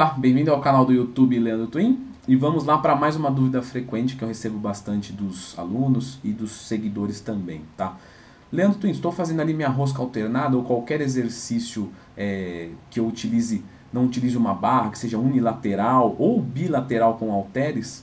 Olá, bem-vindo ao canal do YouTube Leandro Twin e vamos lá para mais uma dúvida frequente que eu recebo bastante dos alunos e dos seguidores também, tá? Leandro Twin, estou fazendo ali minha rosca alternada ou qualquer exercício é, que eu utilize, não utilize uma barra, que seja unilateral ou bilateral com halteres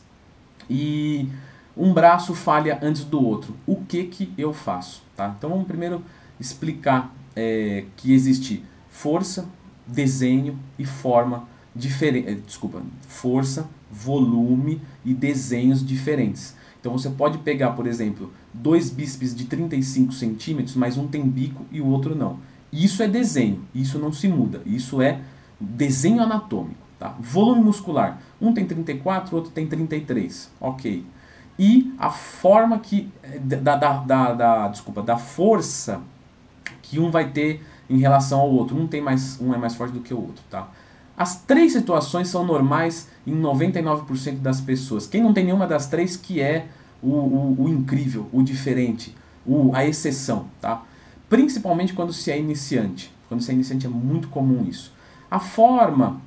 e um braço falha antes do outro. O que que eu faço, tá? Então vamos primeiro explicar é, que existe força, desenho e forma diferente, eh, desculpa, força, volume e desenhos diferentes. Então você pode pegar, por exemplo, dois bíceps de 35 centímetros, mas um tem bico e o outro não. Isso é desenho, isso não se muda, isso é desenho anatômico. Tá? Volume muscular, um tem 34, o outro tem 33, ok. E a forma que eh, da, da, da, da, desculpa, da força que um vai ter em relação ao outro. Um tem mais, um é mais forte do que o outro, tá? As três situações são normais em 99% das pessoas. Quem não tem nenhuma das três que é o, o, o incrível, o diferente, o, a exceção, tá? Principalmente quando se é iniciante. Quando se é iniciante é muito comum isso. A forma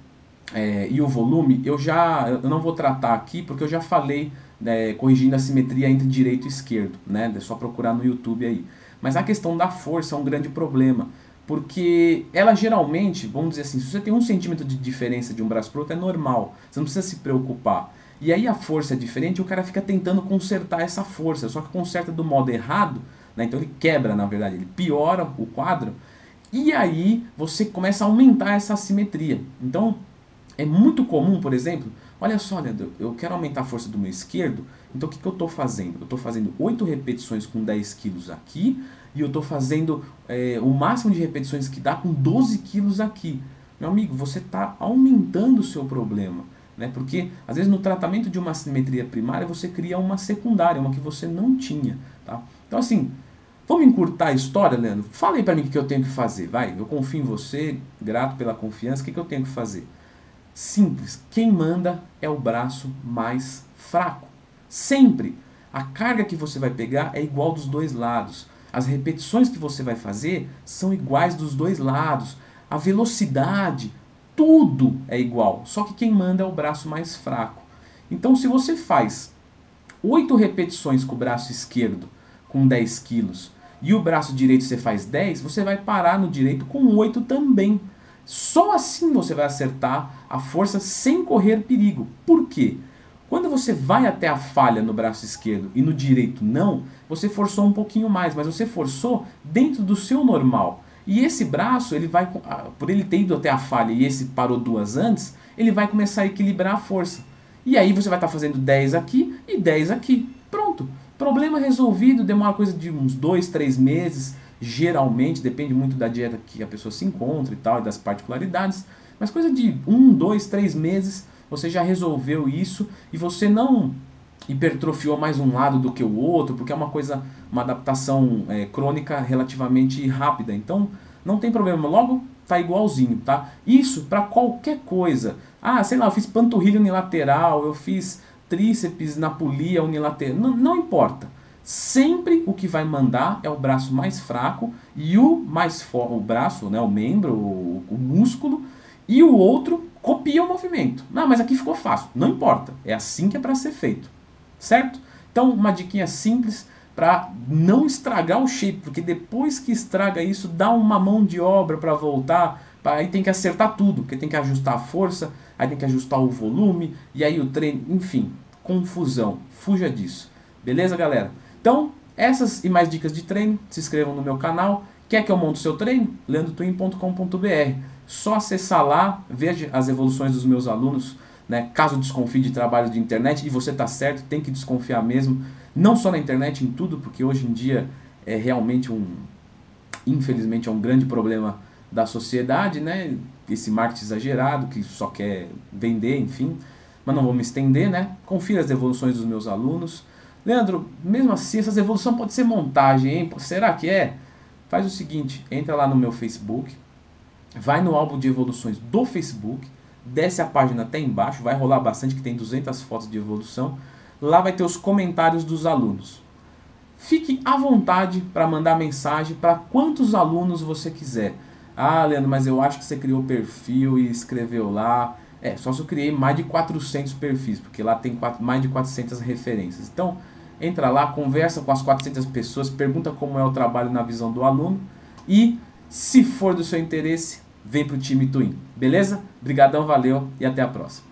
é, e o volume eu já eu não vou tratar aqui porque eu já falei é, corrigindo a simetria entre direito e esquerdo, né? É só procurar no YouTube aí. Mas a questão da força é um grande problema porque ela geralmente, vamos dizer assim, se você tem um centímetro de diferença de um braço para outro, é normal, você não precisa se preocupar. E aí a força é diferente o cara fica tentando consertar essa força, só que conserta do modo errado, né? então ele quebra, na verdade, ele piora o quadro, e aí você começa a aumentar essa assimetria. Então é muito comum, por exemplo, olha só, Leandro, eu quero aumentar a força do meu esquerdo, então o que, que eu estou fazendo? Eu estou fazendo 8 repetições com 10 quilos aqui, e eu estou fazendo é, o máximo de repetições que dá com 12 quilos aqui. Meu amigo, você está aumentando o seu problema. Né? Porque, às vezes, no tratamento de uma simetria primária, você cria uma secundária, uma que você não tinha. Tá? Então, assim, vamos encurtar a história, Leandro? Fala aí para mim o que eu tenho que fazer. Vai, eu confio em você, grato pela confiança. O que, que eu tenho que fazer? Simples. Quem manda é o braço mais fraco. Sempre. A carga que você vai pegar é igual dos dois lados. As repetições que você vai fazer são iguais dos dois lados. A velocidade, tudo é igual. Só que quem manda é o braço mais fraco. Então, se você faz 8 repetições com o braço esquerdo com 10 quilos e o braço direito você faz 10, você vai parar no direito com 8 também. Só assim você vai acertar a força sem correr perigo. Por quê? Quando você vai até a falha no braço esquerdo e no direito não, você forçou um pouquinho mais, mas você forçou dentro do seu normal. E esse braço, ele vai, ah, por ele ter ido até a falha e esse parou duas antes, ele vai começar a equilibrar a força. E aí você vai estar tá fazendo 10 aqui e 10 aqui. Pronto. Problema resolvido, demora coisa de uns 2, 3 meses, geralmente, depende muito da dieta que a pessoa se encontra e tal, e das particularidades, mas coisa de 1, 2, 3 meses você já resolveu isso e você não hipertrofiou mais um lado do que o outro, porque é uma coisa, uma adaptação é, crônica relativamente rápida. Então, não tem problema. Logo, tá igualzinho, tá? Isso para qualquer coisa. Ah, sei lá, eu fiz panturrilha unilateral, eu fiz tríceps na polia unilateral. Não, não importa. Sempre o que vai mandar é o braço mais fraco e o mais forte, o braço, né, o membro, o, o músculo, e o outro copia o movimento. Não, mas aqui ficou fácil. Não importa. É assim que é para ser feito. Certo? Então, uma diquinha simples para não estragar o shape, porque depois que estraga isso, dá uma mão de obra para voltar. Aí tem que acertar tudo, porque tem que ajustar a força, aí tem que ajustar o volume, e aí o treino, enfim, confusão. Fuja disso. Beleza, galera? Então, essas e mais dicas de treino, se inscrevam no meu canal. Quer que eu monte o seu treino? leandrotwin.com.br só acessar lá, veja as evoluções dos meus alunos, né? Caso desconfie de trabalho de internet, e você está certo, tem que desconfiar mesmo, não só na internet, em tudo, porque hoje em dia é realmente um, infelizmente, é um grande problema da sociedade, né? Esse marketing exagerado que só quer vender, enfim. Mas não vou me estender, né? Confira as evoluções dos meus alunos. Leandro, mesmo assim, essas evoluções pode ser montagem, hein? Será que é? Faz o seguinte, entra lá no meu Facebook, vai no álbum de evoluções do Facebook, desce a página até embaixo, vai rolar bastante que tem 200 fotos de evolução. Lá vai ter os comentários dos alunos. Fique à vontade para mandar mensagem para quantos alunos você quiser. Ah, Leandro, mas eu acho que você criou perfil e escreveu lá. É, só se eu criei mais de 400 perfis, porque lá tem mais de 400 referências. Então, entra lá, conversa com as 400 pessoas, pergunta como é o trabalho na visão do aluno e, se for do seu interesse, vem para o time Twin. Beleza? Obrigadão, valeu e até a próxima.